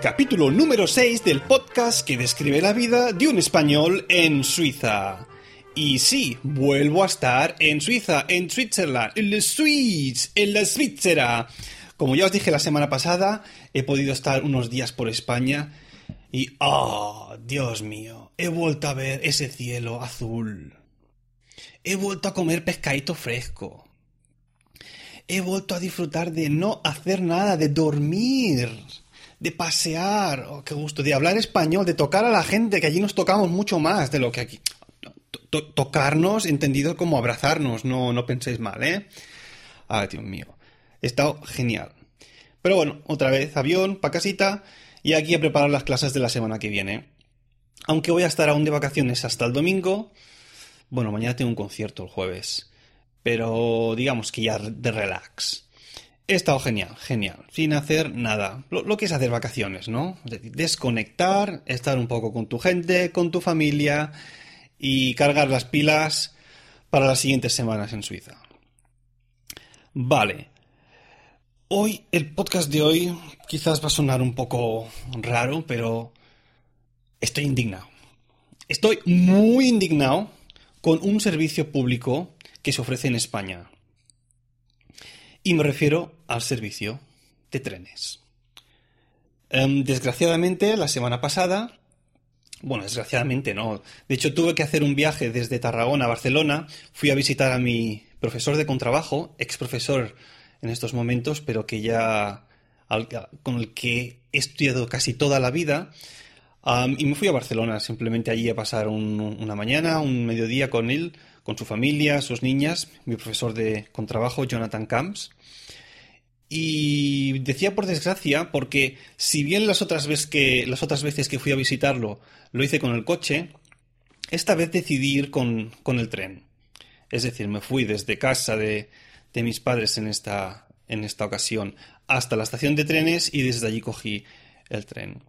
capítulo número 6 del podcast que describe la vida de un español en Suiza. Y sí, vuelvo a estar en Suiza, en Switzerland, en la Suiza, en la Svizzera. Como ya os dije la semana pasada, he podido estar unos días por España y ¡oh, Dios mío! He vuelto a ver ese cielo azul. He vuelto a comer pescadito fresco he vuelto a disfrutar de no hacer nada, de dormir, de pasear, oh, qué gusto, de hablar español, de tocar a la gente, que allí nos tocamos mucho más de lo que aquí. tocarnos, entendido como abrazarnos, no, no penséis mal, ¿eh? Ay, Dios mío. He estado genial. Pero bueno, otra vez, avión, pa' casita, y aquí a preparar las clases de la semana que viene. Aunque voy a estar aún de vacaciones hasta el domingo, bueno, mañana tengo un concierto el jueves pero digamos que ya de relax. He estado genial, genial, sin hacer nada. Lo, que es hacer vacaciones, ¿no? Desconectar, estar un poco con tu gente, con tu familia y cargar las pilas para las siguientes semanas en Suiza. Vale. Hoy, el podcast de hoy quizás va a sonar un poco raro, pero estoy indignado. Estoy muy indignado con un servicio público que se ofrece en España. Y me refiero al servicio de trenes. Em, desgraciadamente, la semana pasada, bueno, desgraciadamente no, de hecho tuve que hacer un viaje desde Tarragona a Barcelona, fui a visitar a mi profesor de contrabajo, ex profesor en estos momentos, pero que ya con el que he estudiado casi toda la vida, y me fui a Barcelona simplemente allí a pasar una mañana, un mediodía con él, con su familia, sus niñas, mi profesor de contrabajo, Jonathan Camps. Y decía por desgracia, porque si bien las otras, veces que, las otras veces que fui a visitarlo lo hice con el coche, esta vez decidí ir con, el tren. Es decir, me fui desde casa de, de mis padres en esta, en esta ocasión hasta la estación de trenes y desde allí cogí el tren.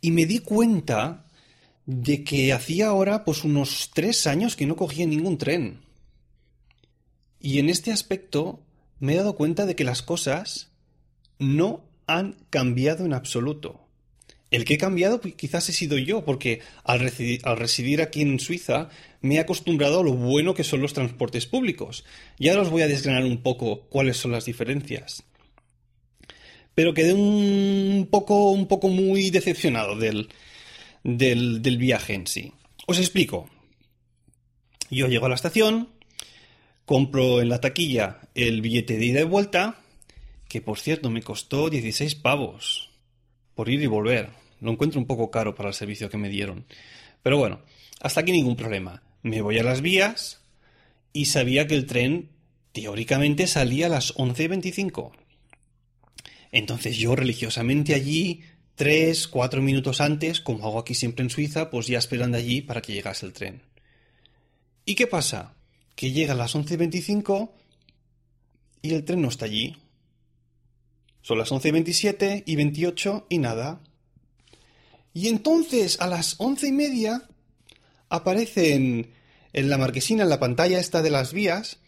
Y me di cuenta de que hacía ahora pues unos tres años que no cogía ningún tren. Y en este aspecto me he dado cuenta de que las cosas no han cambiado en absoluto. El que he cambiado pues, quizás he sido yo, porque al residir, aquí en Suiza me he acostumbrado a lo bueno que son los transportes públicos. Y ahora os voy a desgranar un poco cuáles son las diferencias. Pero quedé un poco, un poco muy decepcionado del, del, viaje en sí. Os explico. Yo llego a la estación, compro en la taquilla el billete de ida y vuelta, que por cierto me costó 16 pavos por ir y volver. Lo encuentro un poco caro para el servicio que me dieron. Pero bueno, hasta aquí ningún problema. Me voy a las vías y sabía que el tren teóricamente salía a las 11.25. Entonces yo religiosamente allí tres, cuatro minutos antes, como hago aquí siempre en Suiza, pues ya esperando allí para que llegase el tren. ¿Y qué pasa? Que llega a las 11.25 y el tren no está allí. Son las 11.27 y 28 y nada. Y entonces a las once y media aparece en, en la marquesina, en la pantalla esta de las vías,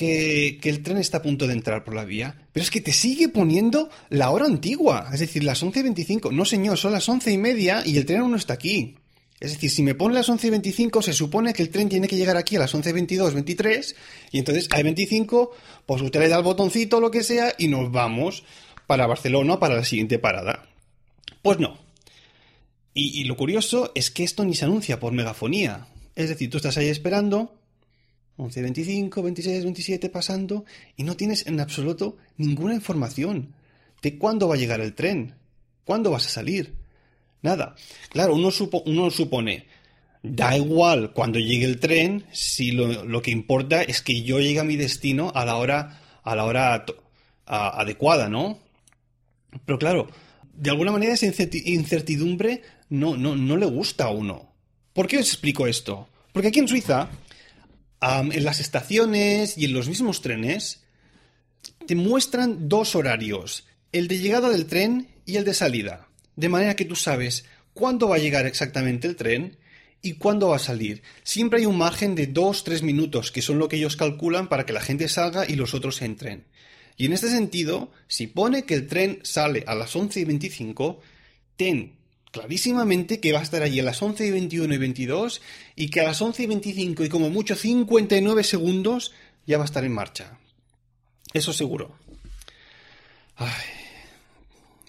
que, el tren está a punto de entrar por la vía, pero es que te sigue poniendo la hora antigua, es decir, las 11.25. No, señor, son las once y media y el tren aún no está aquí. Es decir, si me pone las 11.25, se supone que el tren tiene que llegar aquí a las 11.22, 23, y entonces hay 25, pues usted le da el botoncito o lo que sea y nos vamos para Barcelona para la siguiente parada. Pues no. Y, y lo curioso es que esto ni se anuncia por megafonía. Es decir, tú estás ahí esperando, 11, 25, 26, 27 pasando y no tienes en absoluto ninguna información de cuándo va a llegar el tren, cuándo vas a salir. Nada. Claro, uno, uno supone, da igual cuando llegue el tren, si lo, que importa es que yo llegue a mi destino a la hora, a la hora adecuada, ¿no? Pero claro, de alguna manera esa incertidumbre no, no, no le gusta a uno. ¿Por qué os explico esto? Porque aquí en Suiza en las estaciones y en los mismos trenes te muestran dos horarios, el de llegada del tren y el de salida, de manera que tú sabes cuándo va a llegar exactamente el tren y cuándo va a salir. Siempre hay un margen de 2-3 minutos, que son lo que ellos calculan para que la gente salga y los otros entren. Y en este sentido, si pone que el tren sale a las 11 y 25, ten clarísimamente que va a estar allí a las 11 y 21 y 22 y que a las 11 y 25 y como mucho 59 segundos ya va a estar en marcha. Eso seguro.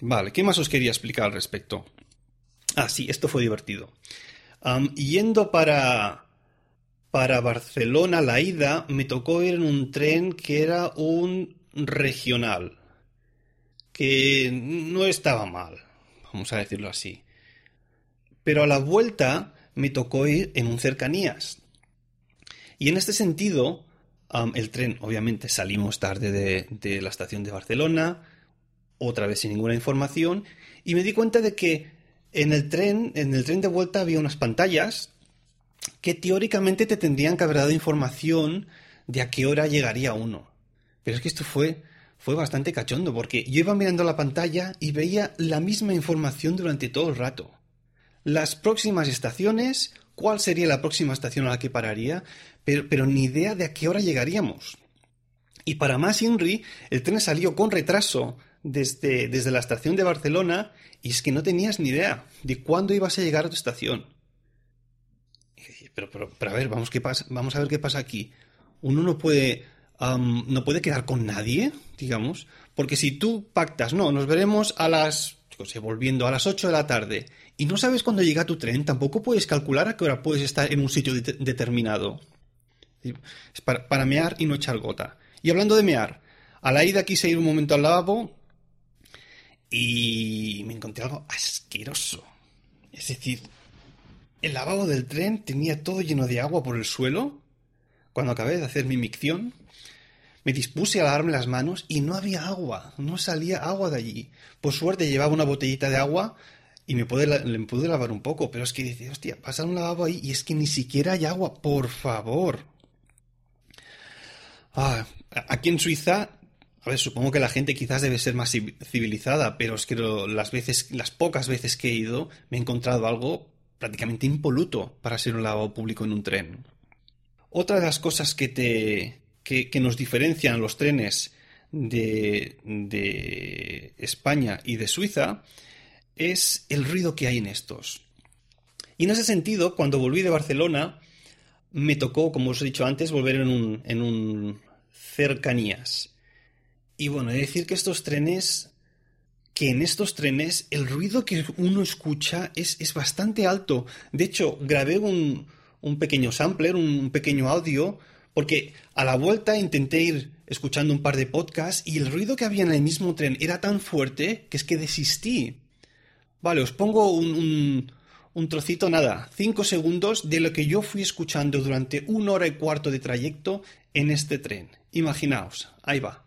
Vale, ¿qué más os quería explicar al respecto? Ah, sí, esto fue divertido. yendo para, para Barcelona, la ida, me tocó ir en un tren que era un regional, que no estaba mal, vamos a decirlo así. Pero a la vuelta me tocó ir en un cercanías. Y en este sentido, el tren, obviamente, salimos tarde de, de, la estación de Barcelona, otra vez sin ninguna información, y me di cuenta de que en el tren, en el tren de vuelta había unas pantallas que teóricamente te tendrían que haber dado información de a qué hora llegaría uno. Pero es que esto fue, fue bastante cachondo, porque yo iba mirando la pantalla y veía la misma información durante todo el rato. Las próximas estaciones, cuál sería la próxima estación a la que pararía, pero, pero ni idea de a qué hora llegaríamos. Y para más Inri, el tren salió con retraso desde, desde la estación de Barcelona y es que no tenías ni idea de cuándo ibas a llegar a tu estación. Pero, pero, pero a ver, vamos, qué pasa, vamos a ver qué pasa aquí. Uno no puede no puede quedar con nadie, digamos, porque si tú pactas, no, nos veremos a las, sé, volviendo a las 8 de la tarde, y no sabes cuándo llega tu tren, tampoco puedes calcular a qué hora puedes estar en un sitio determinado. Es para, para, mear y no echar gota. Y hablando de mear, a la ida quise ir un momento al lavabo y me encontré algo asqueroso. Es decir, el lavabo del tren tenía todo lleno de agua por el suelo. Cuando acabé de hacer mi micción, me dispuse a lavarme las manos y no había agua, no salía agua de allí. Por suerte llevaba una botellita de agua y me pude, lavar un poco, pero es que dice, hostia, pasa un lavabo ahí y es que ni siquiera hay agua, por favor. Ah, aquí en Suiza, a ver, supongo que la gente quizás debe ser más civilizada, pero es que las veces, las pocas veces que he ido, me he encontrado algo prácticamente impoluto para ser un lavabo público en un tren. Otra de las cosas que te, que, nos diferencian los trenes de, de España y de Suiza es el ruido que hay en estos. Y en ese sentido, cuando volví de Barcelona, me tocó, como os he dicho antes, volver en un, en un cercanías. Y bueno, he de decir que estos trenes, que en estos trenes el ruido que uno escucha es, es bastante alto. De hecho, grabé un, un pequeño sampler, un pequeño audio, porque a la vuelta intenté ir escuchando un par de podcasts y el ruido que había en el mismo tren era tan fuerte que es que desistí. Vale, os pongo un, un, trocito, nada, cinco segundos de lo que yo fui escuchando durante una hora y cuarto de trayecto en este tren. Imaginaos, ahí va.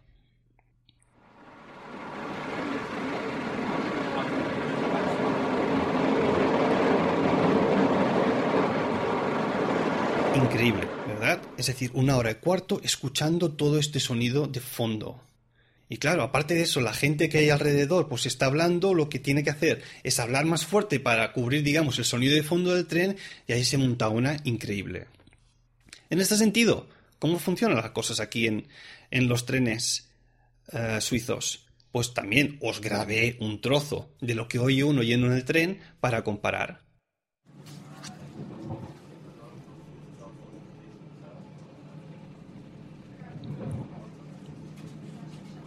Increíble. Es decir, una hora y cuarto escuchando todo este sonido de fondo. Y claro, aparte de eso, la gente que hay alrededor pues está hablando, lo que tiene que hacer es hablar más fuerte para cubrir, digamos, el sonido de fondo del tren y ahí se monta una increíble. En este sentido, ¿cómo funcionan las cosas aquí en, en los trenes eh, suizos? Pues también os grabé un trozo de lo que oye uno yendo en el tren para comparar.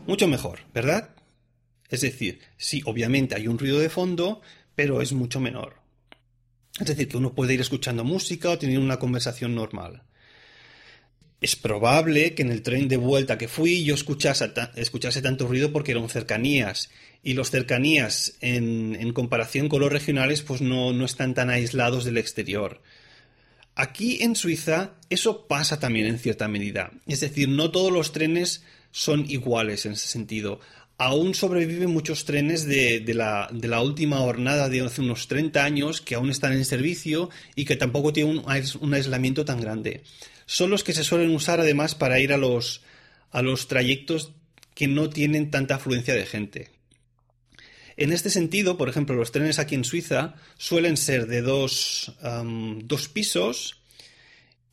Mucho mejor, ¿verdad? Es decir, sí, obviamente hay un ruido de fondo, pero es mucho menor. Es decir, que uno puede ir escuchando música o tener una conversación normal. Es probable que en el tren de vuelta que fui yo escuchase, escuchase tanto ruido porque eran cercanías. Y los cercanías, en, comparación con los regionales, pues no, no están tan aislados del exterior. Aquí en Suiza eso pasa también en cierta medida. Es decir, no todos los trenes son iguales en ese sentido. Aún sobreviven muchos trenes de, la, de, la, última jornada de hace unos 30 años que aún están en servicio y que tampoco tienen un, aislamiento tan grande. Son los que se suelen usar además para ir a los, a los trayectos que no tienen tanta afluencia de gente. En este sentido, por ejemplo, los trenes aquí en Suiza suelen ser de dos, dos pisos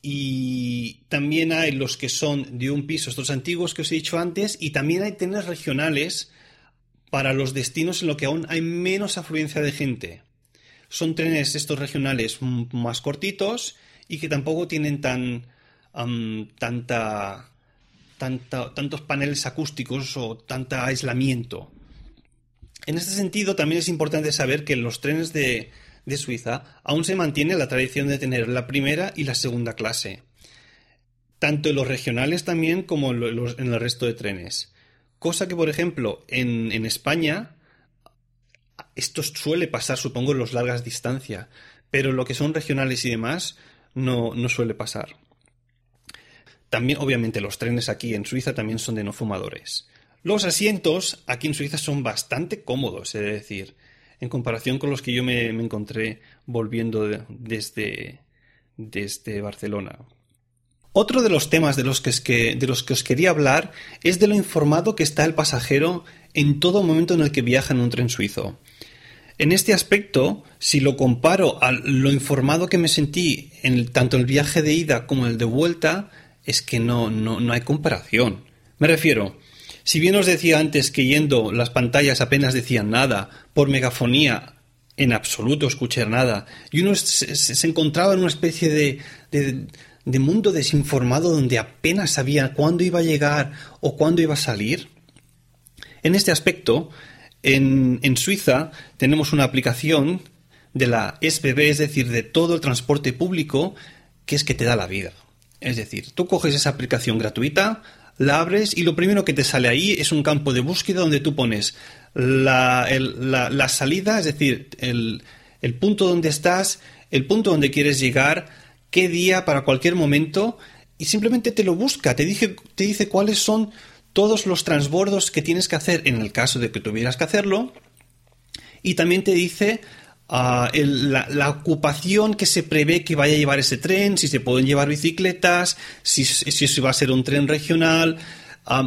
y también hay los que son de un piso, estos antiguos que os he dicho antes, y también hay trenes regionales para los destinos en los que aún hay menos afluencia de gente. Son trenes estos regionales más cortitos y que tampoco tienen tan tanta, tantos paneles acústicos o tanto aislamiento. En este sentido, también es importante saber que los trenes de, Suiza aún se mantiene la tradición de tener la primera y la segunda clase, tanto en los regionales también como en, el resto de trenes. Cosa que, por ejemplo, en, España, esto suele pasar, supongo, en las largas distancias, pero lo que son regionales y demás no, no suele pasar. También, obviamente, los trenes aquí en Suiza también son de no fumadores. Los asientos aquí en Suiza son bastante cómodos, es decir, en comparación con los que yo me, encontré volviendo desde, desde Barcelona. Otro de los temas de los, que, de los que os quería hablar es de lo informado que está el pasajero en todo momento en el que viaja en un tren suizo. En este aspecto, si lo comparo a lo informado que me sentí en tanto el viaje de ida como el de vuelta, es que no, no, no hay comparación. Me refiero, si bien os decía antes que yendo las pantallas apenas decían nada, por megafonía en absoluto escuché nada, y uno se, encontraba en una especie de, de, mundo desinformado donde apenas sabía cuándo iba a llegar o cuándo iba a salir. En este aspecto, en, en Suiza tenemos una aplicación de la SBB, es decir, de todo el transporte público, que es que te da la vida. Es decir, tú coges esa aplicación gratuita, la abres y lo primero que te sale ahí es un campo de búsqueda donde tú pones la, salida, es decir, el, punto donde estás, el punto donde quieres llegar, qué día para cualquier momento y simplemente te lo busca, te, dice, te dice cuáles son todos los transbordos que tienes que hacer en el caso de que tuvieras que hacerlo y también te dice la, ocupación que se prevé que vaya a llevar ese tren, si se pueden llevar bicicletas, si, si, va a ser un tren regional.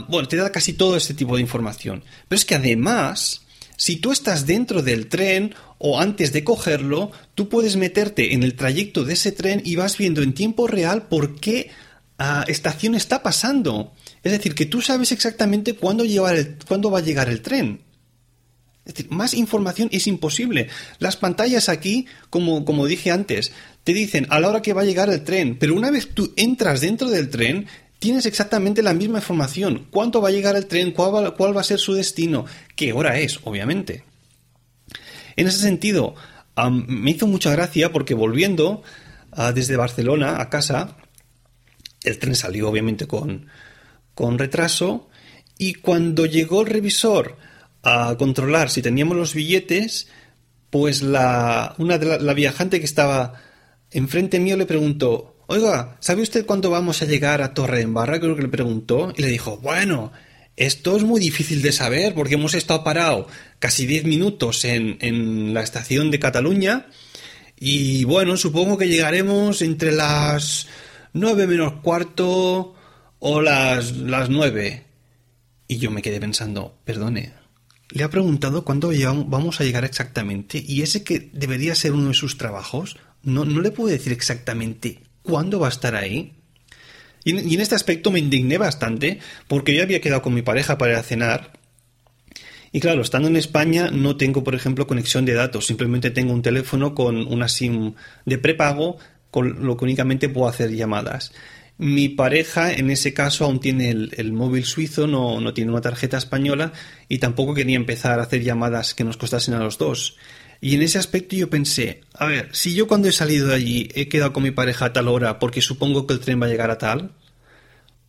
bueno, te da casi todo este tipo de información. Pero es que además, si tú estás dentro del tren o antes de cogerlo, tú puedes meterte en el trayecto de ese tren y vas viendo en tiempo real por qué ah, estación está pasando. Es decir, que tú sabes exactamente cuándo, llevar cuándo va a llegar el tren. Es decir, más información es imposible. Las pantallas aquí, como, como dije antes, te dicen a la hora que va a llegar el tren, pero una vez tú entras dentro del tren, tienes exactamente la misma información. ¿Cuánto va a llegar el tren? ¿Cuál va, cuál va a ser su destino? ¿Qué hora es? Obviamente. En ese sentido, me hizo mucha gracia porque volviendo ah, desde Barcelona a casa, el tren salió obviamente con, con retraso y cuando llegó el revisor a controlar si teníamos los billetes, pues la, una de la, viajante que estaba enfrente mío le preguntó, oiga, ¿sabe usted cuándo vamos a llegar a Torre en Barra? Creo que le preguntó, y le dijo, bueno, esto es muy difícil de saber porque hemos estado parados casi 10 minutos en, en la estación de Cataluña y bueno, supongo que llegaremos entre las 9 menos cuarto o las, las 9. Y yo me quedé pensando, perdone, le ha preguntado cuándo vamos a llegar exactamente y ese que debería ser uno de sus trabajos, no, no le puede decir exactamente cuándo va a estar ahí. Y en, este aspecto me indigné bastante porque yo había quedado con mi pareja para cenar y claro, estando en España no tengo, por ejemplo, conexión de datos, simplemente tengo un teléfono con una SIM de prepago con lo que únicamente puedo hacer llamadas. Mi pareja, en ese caso, aún tiene el, móvil suizo, no, no, tiene una tarjeta española y tampoco quería empezar a hacer llamadas que nos costasen a los dos. Y en ese aspecto yo pensé, a ver, si yo cuando he salido de allí he quedado con mi pareja a tal hora porque supongo que el tren va a llegar a tal,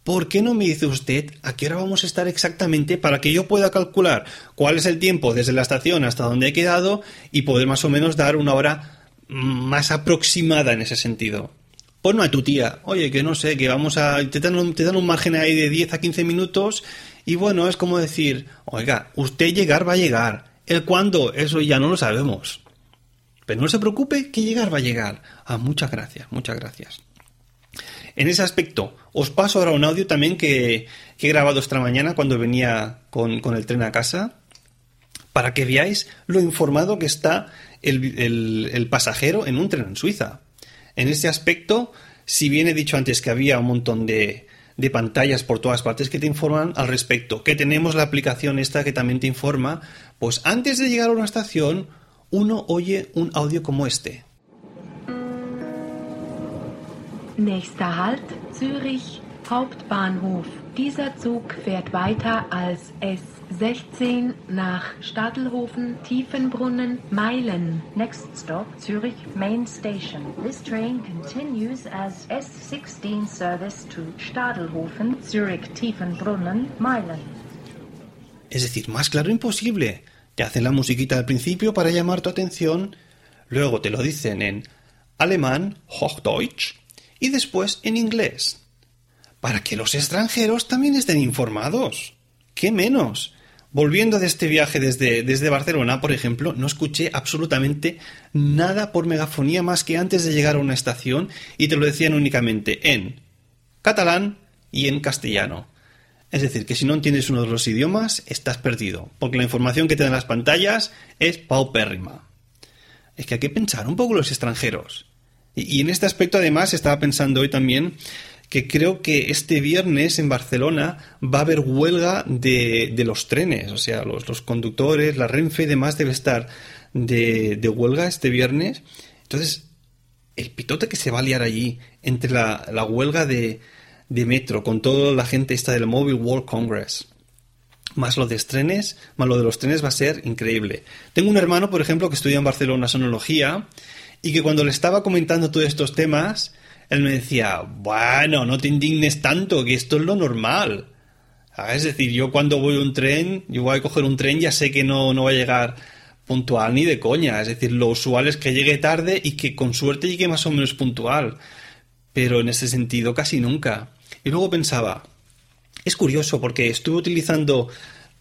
¿por qué no me dice usted a qué hora vamos a estar exactamente para que yo pueda calcular cuál es el tiempo desde la estación hasta donde he quedado y poder más o menos dar una hora más aproximada en ese sentido? Ponme a tu tía, oye, que no sé, que vamos a. Te dan, un, te dan un margen ahí de 10 a 15 minutos y bueno, es como decir, oiga, usted llegar va a llegar. El cuándo, eso ya no lo sabemos. Pero no se preocupe, que llegar va a llegar. Ah, muchas gracias, muchas gracias. En ese aspecto, os paso ahora un audio también que, he grabado esta mañana cuando venía con, el tren a casa, para que veáis lo informado que está el pasajero en un tren en Suiza. En este aspecto, Si bien he dicho antes que había un montón de, de pantallas por todas partes que te informan al respecto, que tenemos la aplicación esta que también te informa, pues antes de llegar a una estación, uno oye un audio como este. Nächster Halt Zürich Hauptbahnhof. Dieser Zug fährt weiter als S16 nach Stadelhofen, Tiefenbrunnen, Meilen. Next stop, Zurich Main Station. This train continues as S16 service to Stadelhofen, Zurich Tiefenbrunnen, Meilen. Es decir, más claro imposible. Te hacen la musiquita al principio para llamar tu atención, luego te lo dicen en alemán, Hochdeutsch, y después en inglés. Para que los extranjeros también estén informados. ¿Qué menos? Volviendo de este viaje desde, desde Barcelona, por ejemplo, no escuché absolutamente nada por megafonía más que antes de llegar a una estación y te lo decían únicamente en catalán y en castellano. Es decir, que si no entiendes uno de los idiomas, estás perdido, porque la información que te dan las pantallas es paupérrima. Es que hay que pensar un poco los extranjeros. Y, en este aspecto, además, estaba pensando hoy también que creo que este viernes en Barcelona va a haber huelga de, los trenes, o sea, los, conductores, la Renfe y demás debe estar de, huelga este viernes. Entonces, el pitote que se va a liar allí entre la, huelga de, de, metro con toda la gente esta del Mobile World Congress, más lo de trenes, más lo de los trenes va a ser increíble. Tengo un hermano, por ejemplo, que estudia en Barcelona sonología y que cuando le estaba comentando todos estos temas, él me decía, bueno, no te indignes tanto, que esto es lo normal. Es decir, yo cuando voy a un tren, yo voy a coger un tren, ya sé que no, no va a llegar puntual ni de coña. Es decir, lo usual es que llegue tarde y que con suerte llegue más o menos puntual. Pero en ese sentido casi nunca. Y luego pensaba, es curioso porque estuve utilizando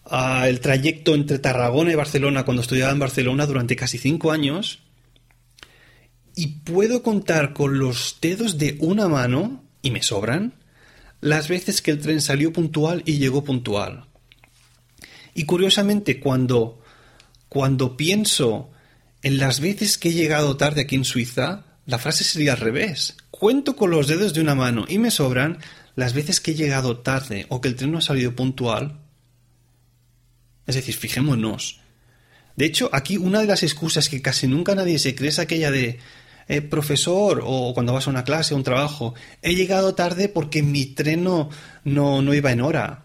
ah, el trayecto entre Tarragona y Barcelona cuando estudiaba en Barcelona durante casi cinco años y puedo contar con los dedos de una mano, y me sobran, las veces que el tren salió puntual y llegó puntual. Y curiosamente, cuando, cuando pienso en las veces que he llegado tarde aquí en Suiza, la frase sería al revés. Cuento con los dedos de una mano y me sobran las veces que he llegado tarde o que el tren no ha salido puntual. Es decir, fijémonos. De hecho, aquí una de las excusas que casi nunca nadie se cree es aquella de eh, profesor, o cuando vas a una clase, o un trabajo, he llegado tarde porque mi tren no, no, iba en hora.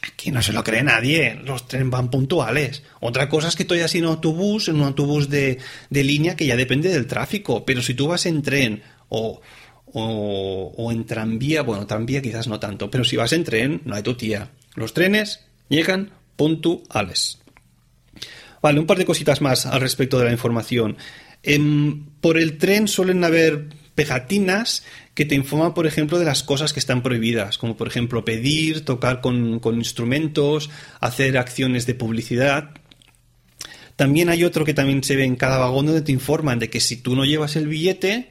Aquí no se lo cree nadie, los trenes van puntuales. Otra cosa es que estoy así en autobús, en un autobús de, de línea que ya depende del tráfico, pero si tú vas en tren o, o, o, en tranvía, bueno, tranvía quizás no tanto, pero si vas en tren, no hay tu tía. Los trenes llegan puntuales. Vale, un par de cositas más al respecto de la información. Em, por el tren suelen haber pegatinas que te informan, por ejemplo, de las cosas que están prohibidas, como por ejemplo pedir, tocar con, instrumentos, hacer acciones de publicidad. También hay otro que también se ve en cada vagón donde te informan de que si tú no llevas el billete,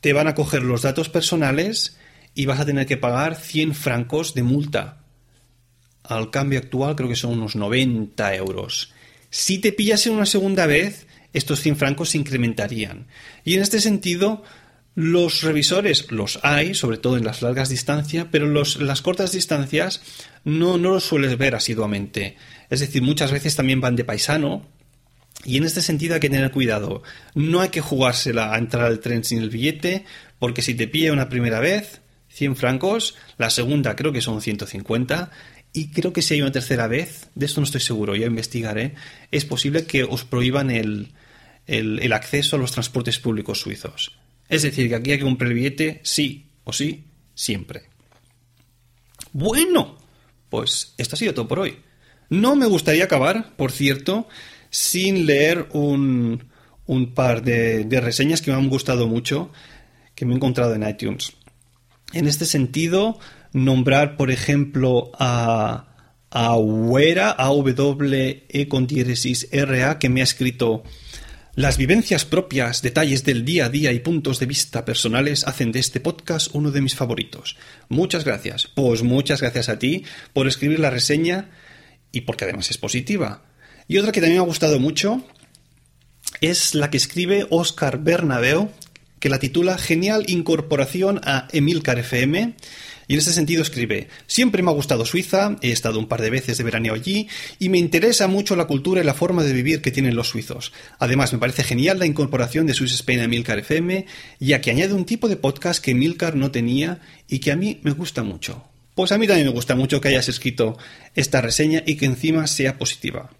te van a coger los datos personales y vas a tener que pagar 100 francos de multa. Al cambio actual creo que son unos 90 euros. Si te pillas en una segunda vez, estos 100 francos se incrementarían. Y en este sentido, los revisores los hay, sobre todo en las largas distancias, pero los, las cortas distancias no, no los sueles ver asiduamente. Es decir, muchas veces también van de paisano, y en este sentido hay que tener cuidado. No hay que jugársela a entrar al tren sin el billete, porque si te pilla una primera vez, 100 francos, la segunda creo que son 150, y creo que si hay una tercera vez, de esto no estoy seguro, ya investigaré, es posible que os prohíban el, el, acceso a los transportes públicos suizos. Es decir, que aquí hay que comprar el billete sí o sí, siempre. Bueno, pues esto ha sido todo por hoy. No me gustaría acabar, por cierto, sin leer un, un par de, reseñas que me han gustado mucho, que me he encontrado en iTunes. En este sentido, nombrar, por ejemplo, a, a Wera, a W E con diéresis R A, que me ha escrito las vivencias propias, detalles del día a día y puntos de vista personales hacen de este podcast uno de mis favoritos. Muchas gracias. Pues muchas gracias a ti por escribir la reseña y porque además es positiva. Y otra que también me ha gustado mucho es la que escribe Oscar Bernabeu, que la titula Genial incorporación a Emilcar FM. Y en ese sentido escribe, siempre me ha gustado Suiza, he estado un par de veces de veraneo allí y me interesa mucho la cultura y la forma de vivir que tienen los suizos. Además, me parece genial la incorporación de Swiss Spain a Emilcar FM, ya que añade un tipo de podcast que Emilcar no tenía y que a mí me gusta mucho. Pues a mí también me gusta mucho que hayas escrito esta reseña y que encima sea positiva.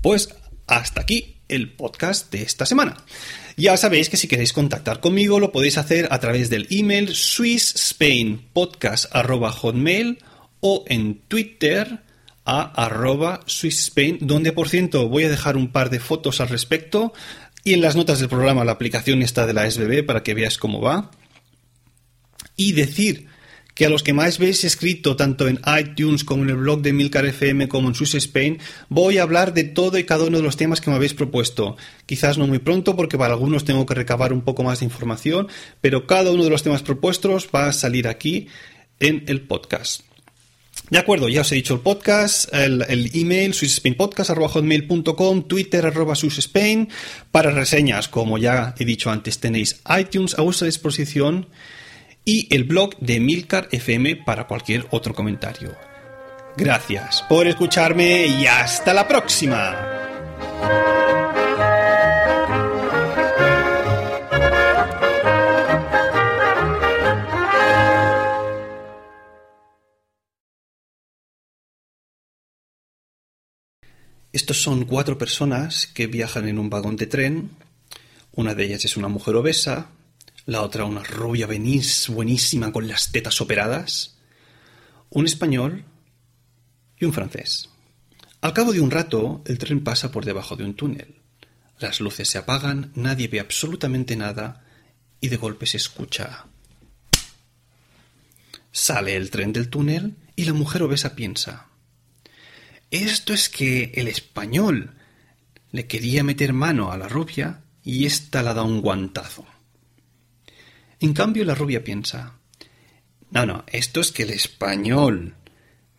Pues hasta aquí el podcast de esta semana. Ya sabéis que si queréis contactar conmigo lo podéis hacer a través del email swissspainpodcast.hotmail o en Twitter a arroba swissspain, donde por cierto voy a dejar un par de fotos al respecto y en las notas del programa la aplicación está de la SBB para que veáis cómo va. Y decir que a los que más veis escrito tanto en iTunes como en el blog de Milcar FM como en Swiss Spain, voy a hablar de todo y cada uno de los temas que me habéis propuesto. Quizás no muy pronto porque para algunos tengo que recabar un poco más de información, pero cada uno de los temas propuestos va a salir aquí en el podcast. De acuerdo, ya os he dicho el podcast, el, email, swissspainpodcast.com, twitter arroba swissspain. Para reseñas, como ya he dicho antes, tenéis iTunes a vuestra disposición y el blog de Milcar FM para cualquier otro comentario. Gracias por escucharme y hasta la próxima. Estos son cuatro personas que viajan en un vagón de tren. Una de ellas es una mujer obesa, la otra una rubia venís buenísima con las tetas operadas, un español y un francés. Al cabo de un rato, el tren pasa por debajo de un túnel. Las luces se apagan, nadie ve absolutamente nada y de golpe se escucha. Sale el tren del túnel y la mujer obesa piensa. Esto es que el español le quería meter mano a la rubia y ésta la da un guantazo. En cambio, la rubia piensa, no, no, esto es que el español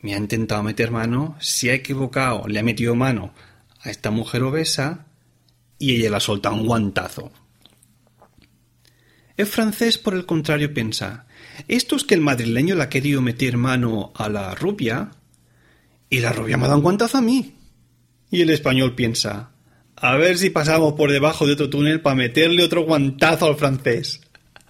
me ha intentado meter mano, se ha equivocado, le ha metido mano a esta mujer obesa y ella la solta un guantazo. El francés, por el contrario, piensa, esto es que el madrileño le ha querido meter mano a la rubia y la rubia me ha dado un guantazo a mí. Y el español piensa, a ver si pasamos por debajo de otro túnel para meterle otro guantazo al francés.